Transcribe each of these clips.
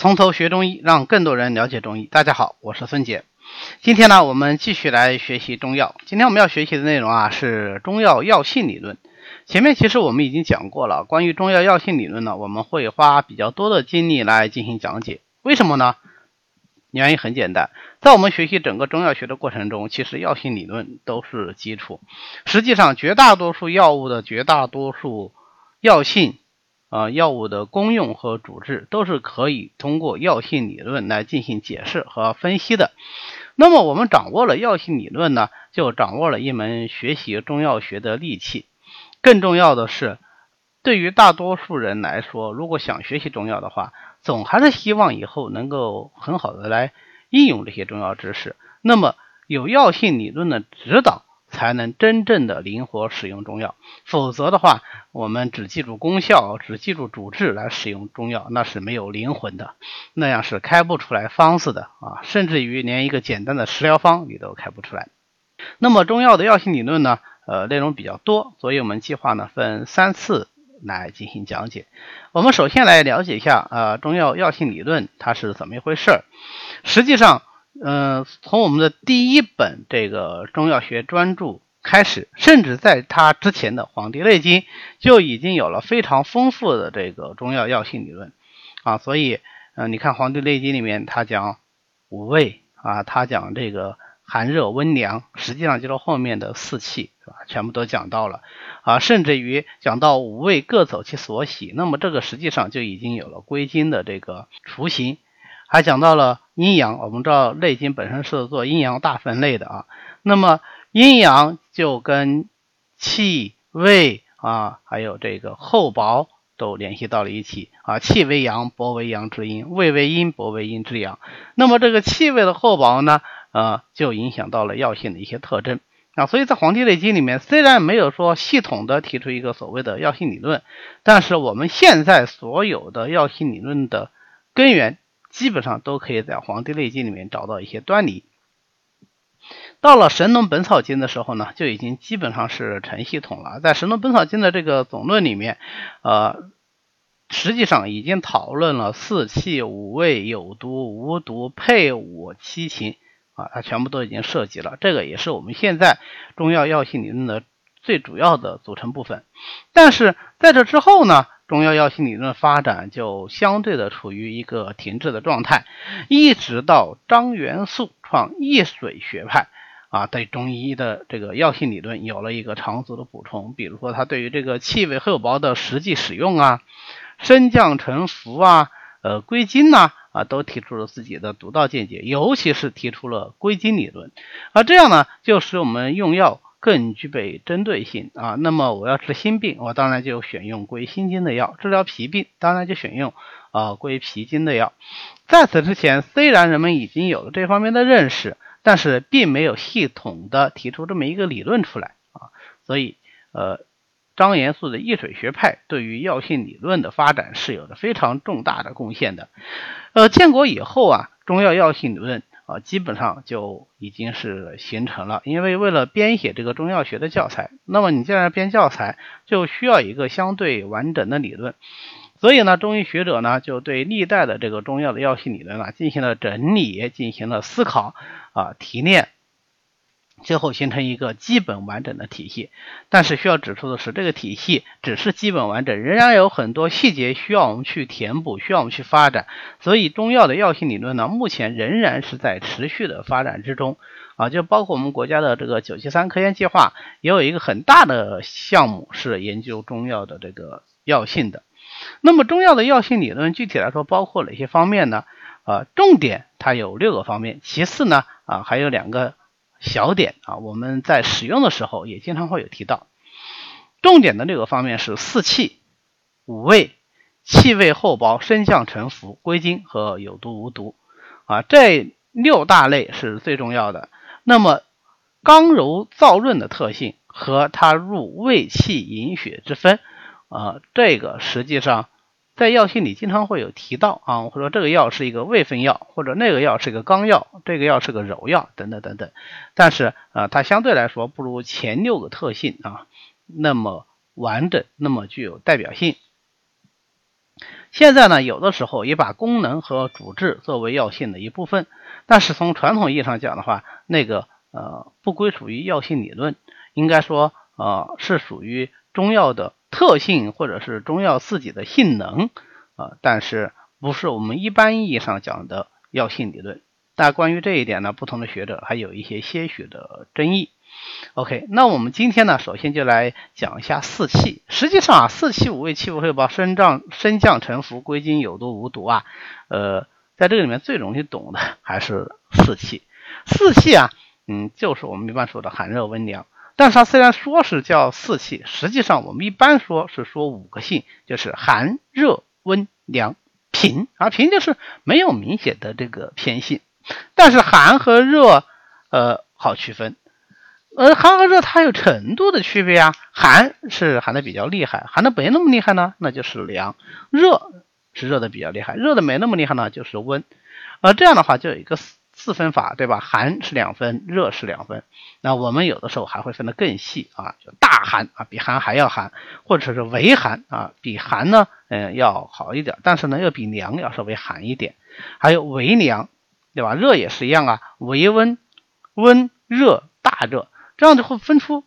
从头学中医，让更多人了解中医。大家好，我是孙杰。今天呢，我们继续来学习中药。今天我们要学习的内容啊，是中药药性理论。前面其实我们已经讲过了，关于中药药性理论呢，我们会花比较多的精力来进行讲解。为什么呢？原因很简单，在我们学习整个中药学的过程中，其实药性理论都是基础。实际上，绝大多数药物的绝大多数药性。啊，药物的功用和主治都是可以通过药性理论来进行解释和分析的。那么，我们掌握了药性理论呢，就掌握了一门学习中药学的利器。更重要的是，对于大多数人来说，如果想学习中药的话，总还是希望以后能够很好的来应用这些中药知识。那么，有药性理论的指导。才能真正的灵活使用中药，否则的话，我们只记住功效，只记住主治来使用中药，那是没有灵魂的，那样是开不出来方子的啊，甚至于连一个简单的食疗方你都开不出来。那么中药的药性理论呢？呃，内容比较多，所以我们计划呢分三次来进行讲解。我们首先来了解一下呃中药药性理论它是怎么一回事儿。实际上。嗯，从我们的第一本这个中药学专著开始，甚至在它之前的《黄帝内经》就已经有了非常丰富的这个中药药性理论啊。所以，嗯，你看《黄帝内经》里面，它讲五味啊，它讲这个寒热温凉，实际上就是后面的四气是吧？全部都讲到了啊，甚至于讲到五味各走其所喜，那么这个实际上就已经有了归经的这个雏形。还讲到了阴阳，我们知道《内经》本身是做阴阳大分类的啊，那么阴阳就跟气味啊，还有这个厚薄都联系到了一起啊，气为阳，薄为阳之阴；味为阴，薄为阴之阳。那么这个气味的厚薄呢，呃，就影响到了药性的一些特征啊。所以在《黄帝内经》里面，虽然没有说系统的提出一个所谓的药性理论，但是我们现在所有的药性理论的根源。基本上都可以在《黄帝内经》里面找到一些端倪。到了《神农本草经》的时候呢，就已经基本上是成系统了。在《神农本草经》的这个总论里面，呃，实际上已经讨论了四气、五味、有毒、无毒、配伍、七情啊，它全部都已经涉及了。这个也是我们现在中药药性理论的最主要的组成部分。但是在这之后呢？中药药性理论发展就相对的处于一个停滞的状态，一直到张元素创易水学派啊，对中医的这个药性理论有了一个长足的补充。比如说，他对于这个气味厚薄的实际使用啊，升降沉浮啊，呃，归经呐啊，都提出了自己的独到见解，尤其是提出了归经理论。而这样呢，就使我们用药。更具备针对性啊，那么我要治心病，我当然就选用归心经的药；治疗脾病，当然就选用啊归脾经的药。在此之前，虽然人们已经有了这方面的认识，但是并没有系统的提出这么一个理论出来啊。所以，呃，张元素的易水学派对于药性理论的发展是有着非常重大的贡献的。呃，建国以后啊，中药药性理论。啊，基本上就已经是形成了。因为为了编写这个中药学的教材，那么你既然编教材，就需要一个相对完整的理论。所以呢，中医学者呢就对历代的这个中药的药性理论啊进行了整理，进行了思考啊提炼。最后形成一个基本完整的体系，但是需要指出的是，这个体系只是基本完整，仍然有很多细节需要我们去填补，需要我们去发展。所以，中药的药性理论呢，目前仍然是在持续的发展之中啊。就包括我们国家的这个九七三科研计划，也有一个很大的项目是研究中药的这个药性的。那么，中药的药性理论具体来说包括哪些方面呢？啊，重点它有六个方面，其次呢，啊还有两个。小点啊，我们在使用的时候也经常会有提到。重点的六个方面是四气、五味、气味厚薄、升降沉浮、归经和有毒无毒啊，这六大类是最重要的。那么刚柔燥润的特性和它入胃气饮血之分啊，这个实际上。在药性里经常会有提到啊，或者说这个药是一个胃分药，或者那个药是一个刚药，这个药是个柔药等等等等。但是啊，它相对来说不如前六个特性啊那么完整，那么具有代表性。现在呢，有的时候也把功能和主治作为药性的一部分，但是从传统意义上讲的话，那个呃不归属于药性理论，应该说呃是属于中药的特性或者是中药自己的性能啊，但是不是我们一般意义上讲的药性理论。但关于这一点呢，不同的学者还有一些些许的争议。OK，那我们今天呢，首先就来讲一下四气。实际上啊，四气五味气不汇报，升降升降沉浮归经有毒无毒啊。呃，在这个里面最容易懂的还是四气。四气啊，嗯，就是我们一般说的寒热温凉。但是它虽然说是叫四气，实际上我们一般说是说五个性，就是寒热温凉平啊，平就是没有明显的这个偏性。但是寒和热，呃，好区分。呃，寒和热它有程度的区别啊，寒是寒的比较厉害，寒的没那么厉害呢，那就是凉；热是热的比较厉害，热的没那么厉害呢，就是温。呃，这样的话就有一个四分法，对吧？寒是两分，热是两分。那我们有的时候还会分得更细啊，就大寒啊，比寒还要寒，或者是微寒啊，比寒呢，嗯，要好一点，但是呢，又比凉要稍微寒一点。还有微凉，对吧？热也是一样啊，微温、温热、大热。这样就会分出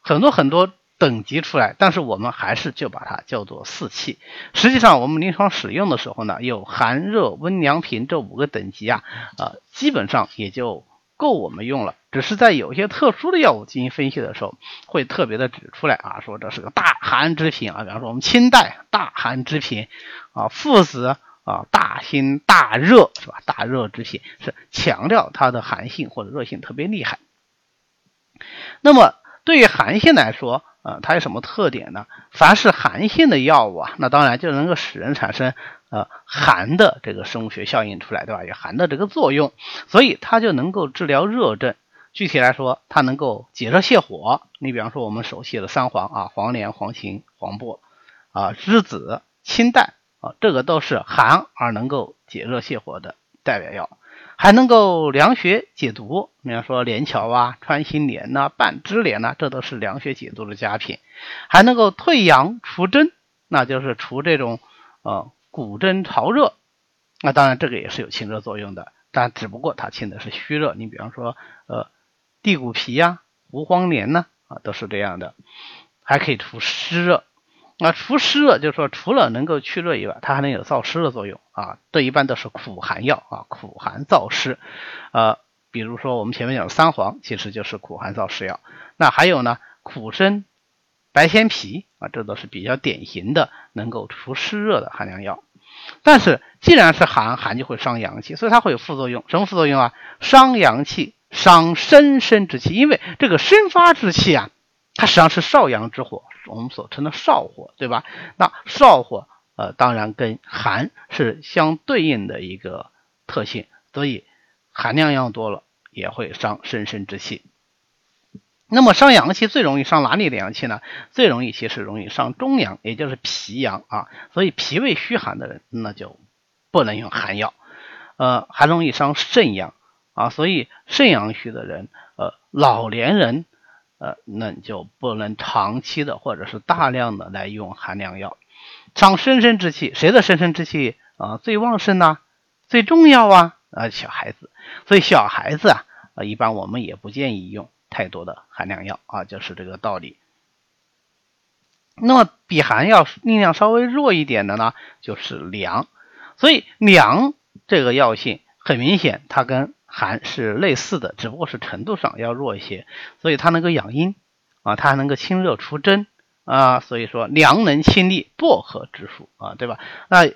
很多很多等级出来，但是我们还是就把它叫做四气。实际上，我们临床使用的时候呢，有寒热温凉平这五个等级啊，呃，基本上也就够我们用了。只是在有些特殊的药物进行分析的时候，会特别的指出来啊，说这是个大寒之品啊，比方说我们清代大寒之品啊，附子啊，大辛大热是吧？大热之品是强调它的寒性或者热性特别厉害。那么对于寒性来说，呃，它有什么特点呢？凡是寒性的药物啊，那当然就能够使人产生呃寒的这个生物学效应出来，对吧？有寒的这个作用，所以它就能够治疗热症。具体来说，它能够解热泻火。你比方说我们熟悉的三黄啊，黄连、黄芩、黄柏啊，栀子、青黛啊，这个都是寒而能够解热泻火的代表药。还能够凉血解毒，比方说连翘啊、穿心莲呐、半枝莲呐，这都是凉血解毒的佳品。还能够退阳除真，那就是除这种呃骨蒸潮热。那当然这个也是有清热作用的，但只不过它清的是虚热。你比方说呃地骨皮呀、胡黄连呐啊，都是这样的，还可以除湿热。那除湿热，就是说除了能够去热以外，它还能有燥湿的作用啊。这一般都是苦寒药啊，苦寒燥湿。呃，比如说我们前面讲的三黄，其实就是苦寒燥湿药。那还有呢，苦参、白鲜皮啊，这都是比较典型的能够除湿热的寒凉药。但是既然是寒，寒就会伤阳气，所以它会有副作用。什么副作用啊？伤阳气，伤身生之气。因为这个生发之气啊。它实际上是少阳之火，我们所称的少火，对吧？那少火，呃，当然跟寒是相对应的一个特性，所以寒凉药多了也会伤身身之气。那么伤阳气最容易伤哪里的阳气呢？最容易其实容易伤中阳，也就是脾阳啊。所以脾胃虚寒的人那就不能用寒药，呃，还容易伤肾阳啊。所以肾阳虚的人，呃，老年人。呃，那你就不能长期的或者是大量的来用寒凉药，伤生生之气。谁的生生之气啊最旺盛呢？最重要啊啊，小孩子。所以小孩子啊，啊，一般我们也不建议用太多的寒凉药啊，就是这个道理。那么比寒药力量稍微弱一点的呢，就是凉。所以凉这个药性很明显，它跟寒是类似的，只不过是程度上要弱一些，所以它能够养阴啊，它还能够清热除真啊，所以说凉能清利，薄荷之属啊，对吧？那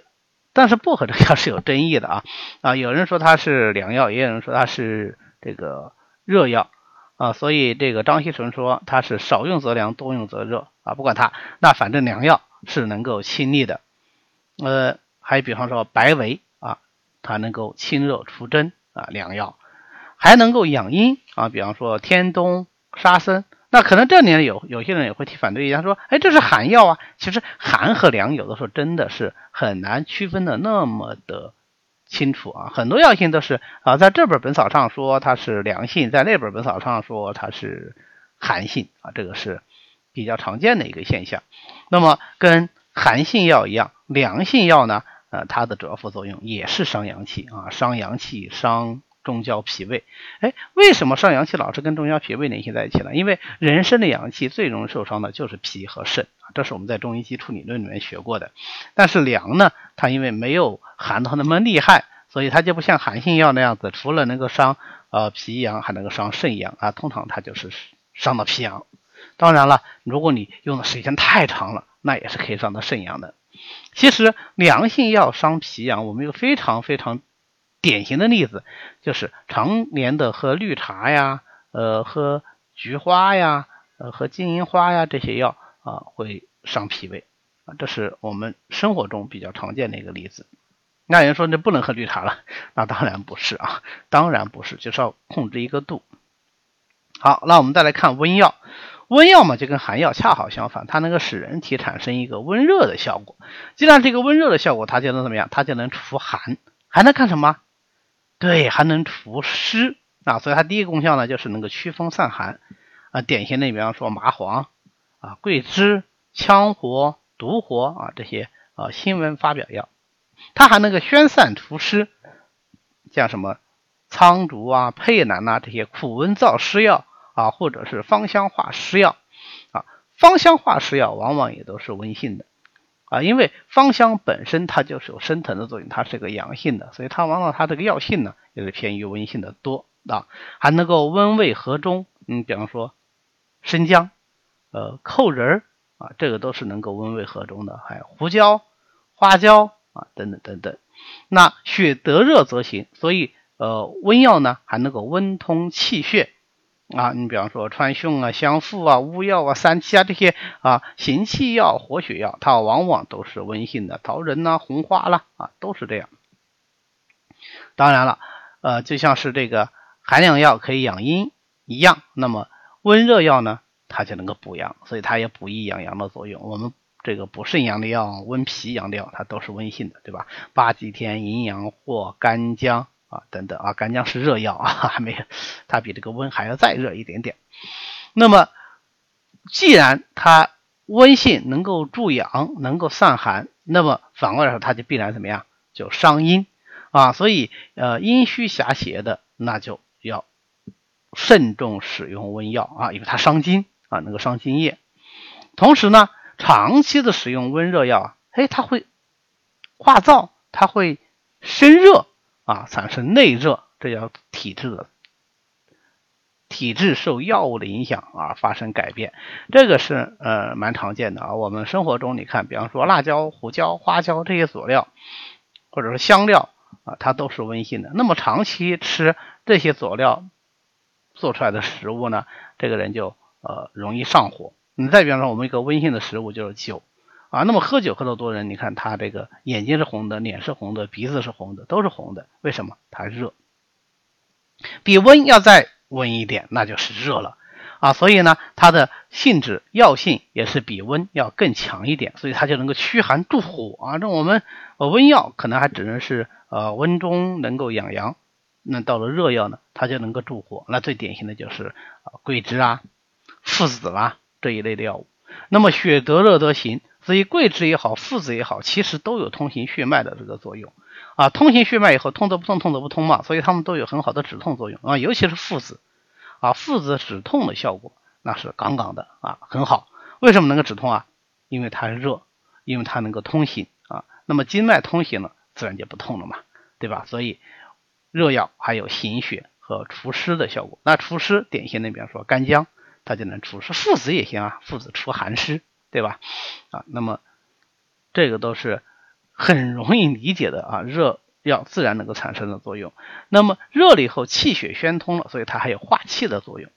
但是薄荷这个药是有争议的啊啊，有人说它是凉药，也有人说它是这个热药啊，所以这个张锡纯说它是少用则凉，多用则热啊，不管它，那反正凉药是能够清利的。呃，还比方说白维啊，它能够清热除真。啊，良药还能够养阴啊，比方说天冬、沙参。那可能这里有有些人也会提反对意见，说：“哎，这是寒药啊。”其实寒和凉有的时候真的是很难区分的那么的清楚啊。很多药性都是啊，在这本本草上说它是凉性，在那本本草上说它是寒性啊，这个是比较常见的一个现象。那么跟寒性药一样，凉性药呢，呃，它的主要副作用也是伤阳气啊，伤阳气，伤中焦脾胃。哎，为什么伤阳气老是跟中焦脾胃联系在一起呢？因为人参的阳气最容易受伤的就是脾和肾啊，这是我们在中医基础理论里面学过的。但是凉呢，它因为没有寒到那么厉害，所以它就不像寒性药那样子，除了能够伤呃脾阳，还能够伤肾阳啊。通常它就是伤到脾阳。当然了，如果你用的时间太长了，那也是可以伤到肾阳的。其实凉性药伤脾阳，我们有非常非常典型的例子，就是常年的喝绿茶呀，呃，喝菊花呀，呃，喝金银花呀这些药啊，会伤脾胃啊，这是我们生活中比较常见的一个例子。那有人说那不能喝绿茶了，那当然不是啊，当然不是，就是要控制一个度。好，那我们再来看温药。温药嘛，就跟寒药恰好相反，它能够使人体产生一个温热的效果。既然这个温热的效果，它就能怎么样？它就能除寒，还能干什么？对，还能除湿啊。所以它第一个功效呢，就是能够驱风散寒啊。典型的，比方说麻黄啊、桂枝、羌活、独活啊这些啊新闻发表药，它还能够宣散除湿，像什么苍竹啊、佩兰呐这些苦温燥湿药。啊，或者是芳香化湿药啊，芳香化湿药往往也都是温性的啊，因为芳香本身它就是有升腾的作用，它是个阳性的，所以它往往它这个药性呢也是偏于温性的多啊，还能够温胃和中。嗯，比方说生姜、呃蔻仁儿啊，这个都是能够温胃和中的，还有胡椒、花椒啊等等等等。那血得热则行，所以呃温药呢还能够温通气血。啊，你比方说川芎啊、香附啊、乌药啊、三七啊这些啊行气药、活血药，它往往都是温性的，桃仁呐、红花啦啊都是这样。当然了，呃，就像是这个寒凉药可以养阴一样，那么温热药呢，它就能够补阳，所以它也补益养阳的作用。我们这个补肾阳的药、温脾阳的药，它都是温性的，对吧？八极天、阴阳或干姜。啊，等等啊，干姜是热药啊，还没有，它比这个温还要再热一点点。那么，既然它温性能够助阳，能够散寒，那么反过来说，它就必然怎么样？就伤阴啊。所以，呃，阴虚狭邪的，那就要慎重使用温药啊，因为它伤津啊，能够伤津液。同时呢，长期的使用温热药啊，哎，它会化燥，它会生热。啊，产生内热，这叫体质的体质受药物的影响而发生改变，这个是呃蛮常见的啊。我们生活中你看，比方说辣椒、胡椒、花椒这些佐料，或者是香料啊，它都是温性的。那么长期吃这些佐料做出来的食物呢，这个人就呃容易上火。你再比方说，我们一个温性的食物就是酒。啊，那么喝酒喝的多人，你看他这个眼睛是红的，脸是红的，鼻子是红的，都是红的。为什么？它热，比温要再温一点，那就是热了啊。所以呢，它的性质药性也是比温要更强一点，所以它就能够驱寒助火啊。这我们呃温药可能还只能是呃温中能够养阳，那到了热药呢，它就能够助火。那最典型的就是啊桂枝啊、附子啦这一类的药物。那么血得热则行。所以桂枝也好，附子也好，其实都有通行血脉的这个作用啊。通行血脉以后，通则不痛，通则不通嘛。所以它们都有很好的止痛作用啊。尤其是附子啊，附子止痛的效果那是杠杠的啊，很好。为什么能够止痛啊？因为它热，因为它能够通行啊。那么经脉通行了，自然就不痛了嘛，对吧？所以热药还有行血和除湿的效果。那除湿典型的，比方说干姜，它就能除湿。附子也行啊，附子除寒湿。对吧？啊，那么这个都是很容易理解的啊，热药自然能够产生的作用。那么热了以后，气血宣通了，所以它还有化气的作用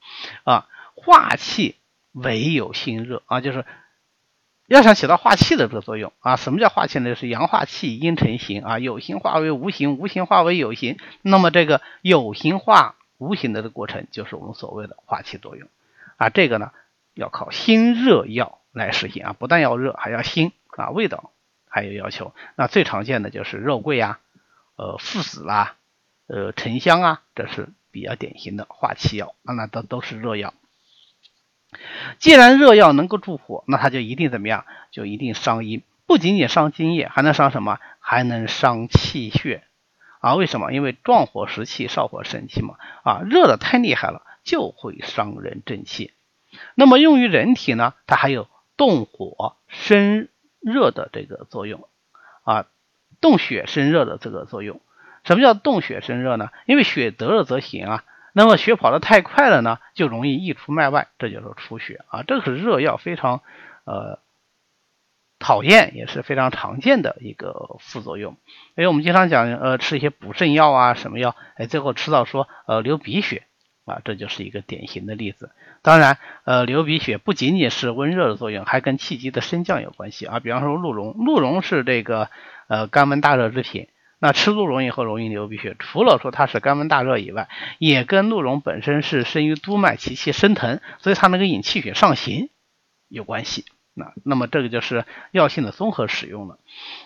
啊。化气唯有心热啊，就是要想起到化气的这个作用啊。什么叫化气呢？就是阳化气，阴成形啊，有形化为无形，无形化为有形。那么这个有形化无形的这个过程，就是我们所谓的化气作用啊。这个呢，要靠心热药。来实行啊，不但要热，还要辛啊，味道还有要求。那最常见的就是肉桂呀，呃，附子啦，呃，沉香啊，这是比较典型的化气药啊，那都都是热药。既然热药能够助火，那它就一定怎么样？就一定伤阴。不仅仅伤津液，还能伤什么？还能伤气血啊？为什么？因为壮火食气，少火生气嘛。啊，热的太厉害了，就会伤人正气。那么用于人体呢，它还有动火生热的这个作用啊，动血生热的这个作用。什么叫动血生热呢？因为血得热则行啊，那么血跑得太快了呢，就容易溢出脉外，这就是出血啊。这个是热药非常呃讨厌，也是非常常见的一个副作用。因为我们经常讲呃吃一些补肾药啊什么药，哎最后吃到说呃流鼻血啊，这就是一个典型的例子。当然呃流鼻血不仅仅是温热的作用，还跟气机的升降有关系啊。比方说鹿茸，鹿茸是这个呃肝温大热之品。那吃鹿茸以后容易流鼻血，除了说它是肝温大热以外，也跟鹿茸本身是生于督脉，其气升腾，所以它能够引气血上行有关系。那那么这个就是药性的综合使用了。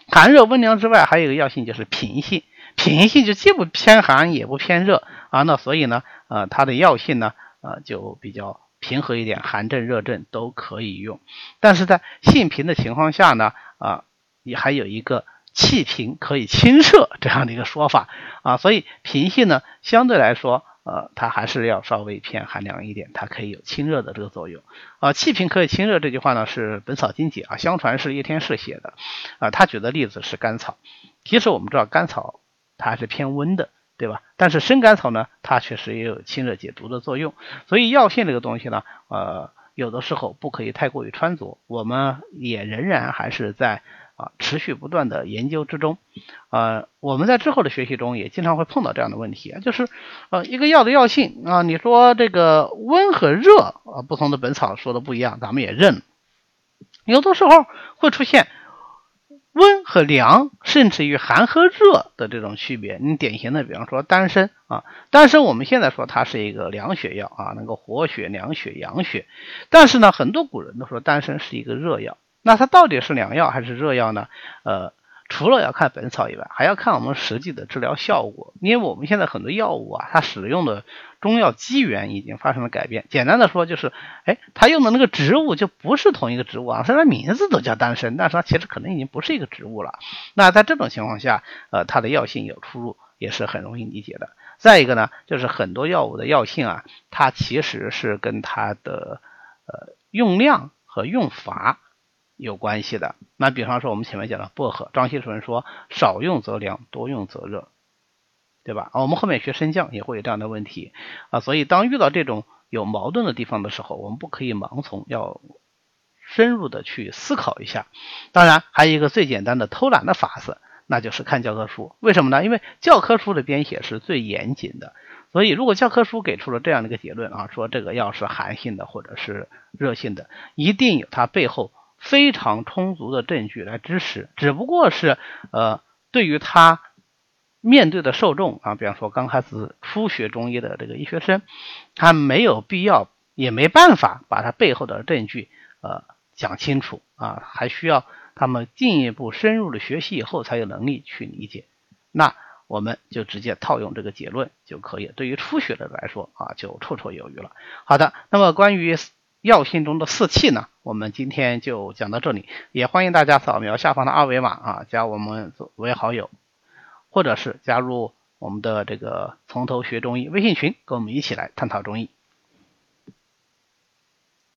寒热温凉之外，还有一个药性就是平性，平性就既不偏寒也不偏热啊。那所以呢，呃，它的药性呢，呃，就比较平和一点，寒症热症都可以用。但是在性平的情况下呢，啊，也还有一个。气平可以清热这样的一个说法啊，所以平性呢相对来说，呃，它还是要稍微偏寒凉一点，它可以有清热的这个作用啊。气平可以清热这句话呢是《本草经解》啊，相传是叶天士写的啊。他举的例子是甘草，其实我们知道甘草它还是偏温的，对吧？但是生甘草呢，它确实也有清热解毒的作用。所以药性这个东西呢，呃，有的时候不可以太过于穿着，我们也仍然还是在。啊，持续不断的研究之中，呃，我们在之后的学习中也经常会碰到这样的问题，就是呃，一个药的药性啊，你说这个温和热啊，不同的本草说的不一样，咱们也认。有的时候会出现温和凉，甚至于寒和热的这种区别。你典型的，比方说丹参啊，丹参我们现在说它是一个凉血药啊，能够活血、凉血、养血，但是呢，很多古人都说丹参是一个热药。那它到底是凉药还是热药呢？呃，除了要看本草以外，还要看我们实际的治疗效果。因为我们现在很多药物啊，它使用的中药基源已经发生了改变。简单的说就是，哎，它用的那个植物就不是同一个植物啊，虽然名字都叫丹参，但是它其实可能已经不是一个植物了。那在这种情况下，呃，它的药性有出入，也是很容易理解的。再一个呢，就是很多药物的药性啊，它其实是跟它的呃用量和用法。有关系的，那比方说我们前面讲的薄荷，张锡纯说少用则凉，多用则热，对吧？啊，我们后面学升降也会有这样的问题啊，所以当遇到这种有矛盾的地方的时候，我们不可以盲从，要深入的去思考一下。当然，还有一个最简单的偷懒的法子，那就是看教科书。为什么呢？因为教科书的编写是最严谨的，所以如果教科书给出了这样的一个结论啊，说这个药是寒性的或者是热性的，一定有它背后。非常充足的证据来支持，只不过是呃，对于他面对的受众啊，比方说刚开始初学中医的这个医学生，他没有必要也没办法把他背后的证据呃讲清楚啊，还需要他们进一步深入的学习以后才有能力去理解。那我们就直接套用这个结论就可以，对于初学的来说啊，就绰绰有余了。好的，那么关于。药性中的四气呢，我们今天就讲到这里，也欢迎大家扫描下方的二维码啊，加我们为好友，或者是加入我们的这个从头学中医微信群，跟我们一起来探讨中医。